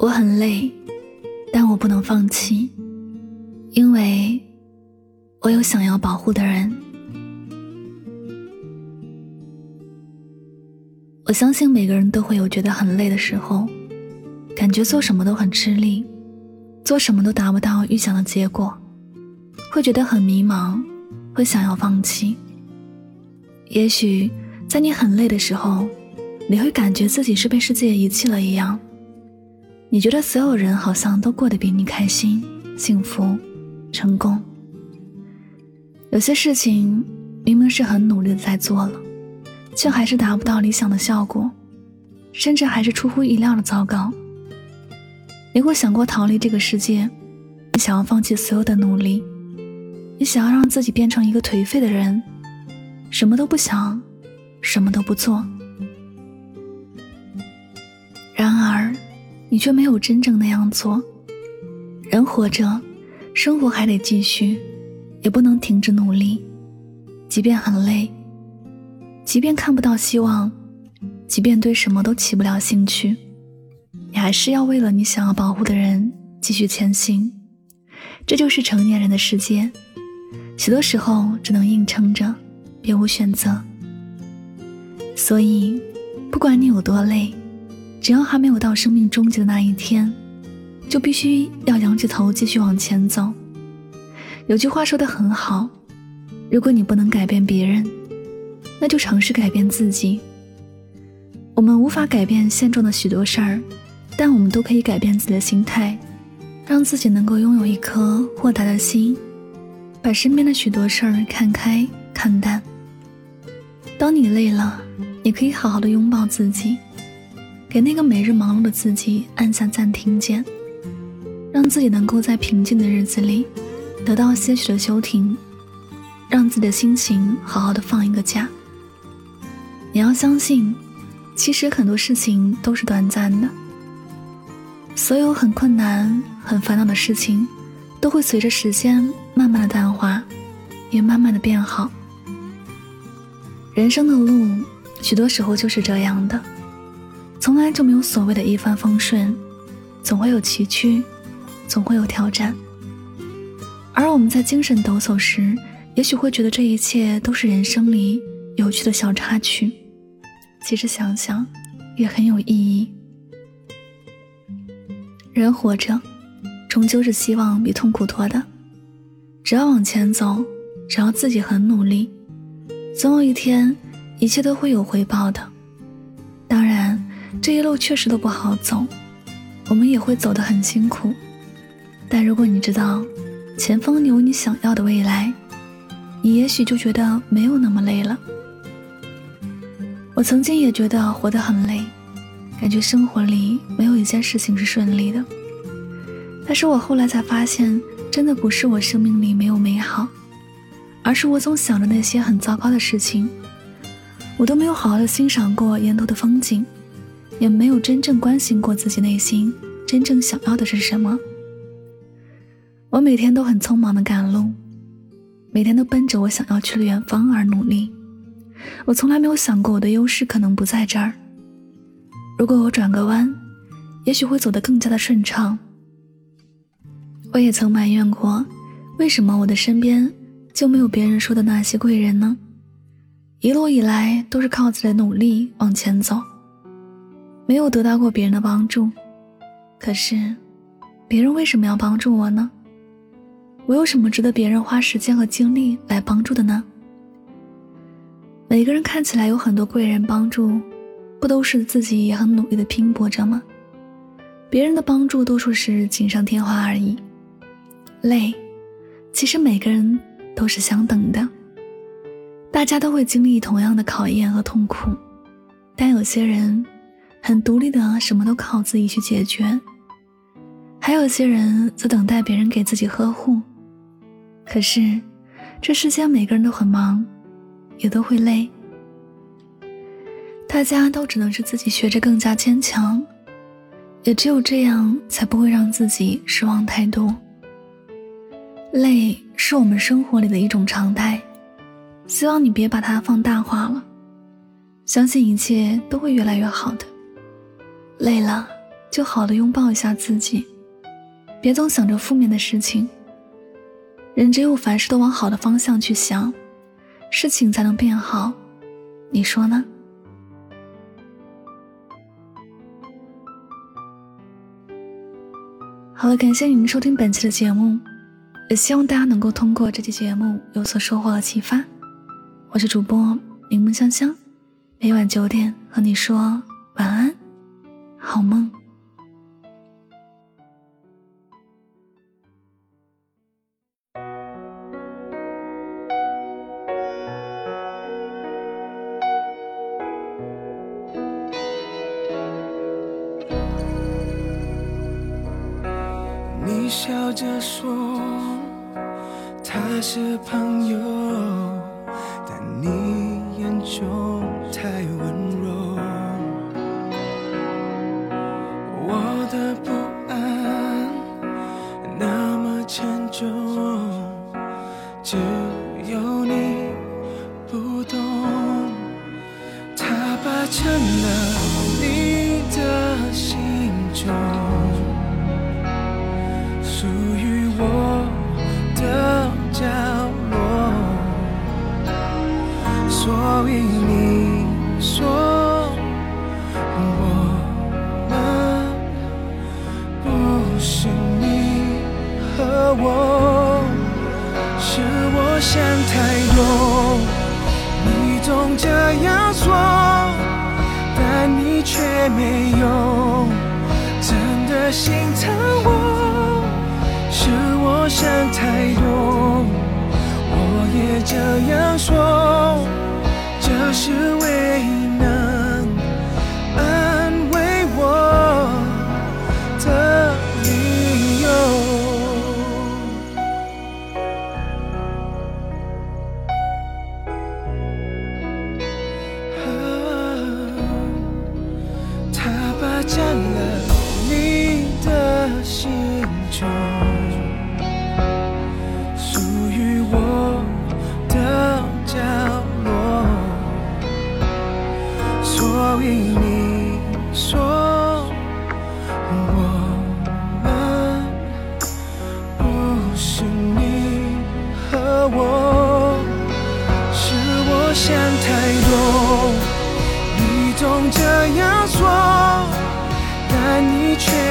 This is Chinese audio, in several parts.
我很累，但我不能放弃，因为我有想要保护的人。我相信每个人都会有觉得很累的时候，感觉做什么都很吃力，做什么都达不到预想的结果，会觉得很迷茫，会想要放弃。也许在你很累的时候，你会感觉自己是被世界遗弃了一样。你觉得所有人好像都过得比你开心、幸福、成功。有些事情明明是很努力的在做了，却还是达不到理想的效果，甚至还是出乎意料的糟糕。你会想过逃离这个世界？你想要放弃所有的努力？你想要让自己变成一个颓废的人，什么都不想，什么都不做？你却没有真正那样做。人活着，生活还得继续，也不能停止努力。即便很累，即便看不到希望，即便对什么都起不了兴趣，你还是要为了你想要保护的人继续前行。这就是成年人的世界，许多时候只能硬撑着，别无选择。所以，不管你有多累。只要还没有到生命终结的那一天，就必须要仰起头继续往前走。有句话说的很好：如果你不能改变别人，那就尝试改变自己。我们无法改变现状的许多事儿，但我们都可以改变自己的心态，让自己能够拥有一颗豁达的心，把身边的许多事儿看开看淡。当你累了，也可以好好的拥抱自己。给那个每日忙碌的自己按下暂停键，让自己能够在平静的日子里得到些许的休停，让自己的心情好好的放一个假。你要相信，其实很多事情都是短暂的，所有很困难、很烦恼的事情，都会随着时间慢慢的淡化，也慢慢的变好。人生的路，许多时候就是这样的。从来就没有所谓的一帆风顺，总会有崎岖，总会有挑战。而我们在精神抖擞时，也许会觉得这一切都是人生里有趣的小插曲。其实想想，也很有意义。人活着，终究是希望比痛苦多的。只要往前走，只要自己很努力，总有一天，一切都会有回报的。这一路确实都不好走，我们也会走得很辛苦。但如果你知道前方有你想要的未来，你也许就觉得没有那么累了。我曾经也觉得活得很累，感觉生活里没有一件事情是顺利的。但是我后来才发现，真的不是我生命里没有美好，而是我总想着那些很糟糕的事情，我都没有好好的欣赏过沿途的风景。也没有真正关心过自己内心真正想要的是什么。我每天都很匆忙的赶路，每天都奔着我想要去的远方而努力。我从来没有想过我的优势可能不在这儿。如果我转个弯，也许会走得更加的顺畅。我也曾埋怨过，为什么我的身边就没有别人说的那些贵人呢？一路以来都是靠自己的努力往前走。没有得到过别人的帮助，可是，别人为什么要帮助我呢？我有什么值得别人花时间和精力来帮助的呢？每个人看起来有很多贵人帮助，不都是自己也很努力的拼搏着吗？别人的帮助多数是锦上添花而已。累，其实每个人都是相等的，大家都会经历同样的考验和痛苦，但有些人。很独立的，什么都靠自己去解决。还有些人则等待别人给自己呵护。可是，这世间每个人都很忙，也都会累。大家都只能是自己学着更加坚强，也只有这样，才不会让自己失望太多。累是我们生活里的一种常态，希望你别把它放大化了。相信一切都会越来越好的。累了，就好的拥抱一下自己，别总想着负面的事情。人只有凡事都往好的方向去想，事情才能变好。你说呢？好了，感谢您收听本期的节目，也希望大家能够通过这期节目有所收获和启发。我是主播柠檬香香，每晚九点和你说晚安，好梦。你笑着说他是朋友，但你眼中太的不安那么沉重，只有你不懂。他霸占了你的心中。想太多。你总这样说，但你却没有真的心疼我。是我想太多，我也这样说。这是唯占了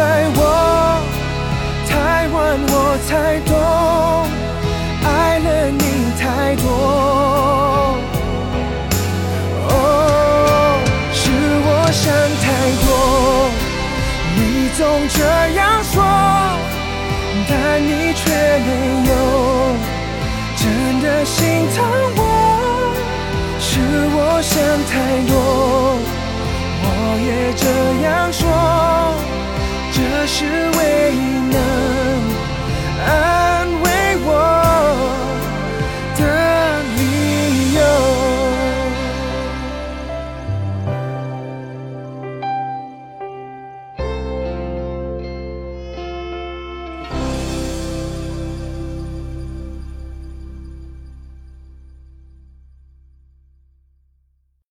在我太晚，我才懂，爱了你太多。哦，是我想太多，你总这样说，但你却没有真的心疼是唯一。